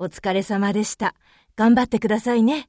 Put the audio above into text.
お疲れ様でした。頑張ってくださいね。